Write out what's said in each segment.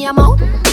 me a mouth.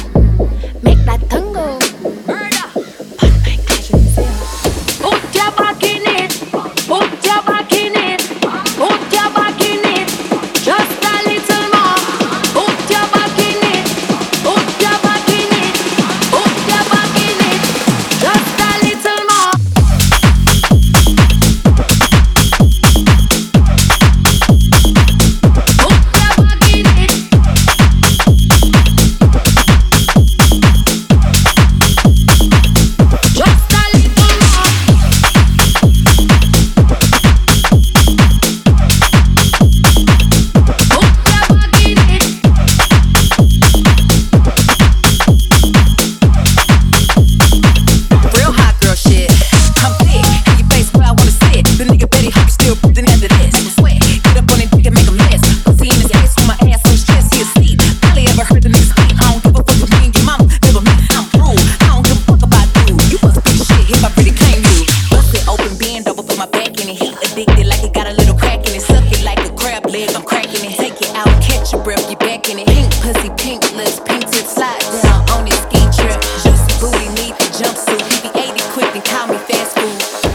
pink lips, painted slide down on his ski trip. Juicy booty, need the jumpsuit. He be 80 quick and call me fast food.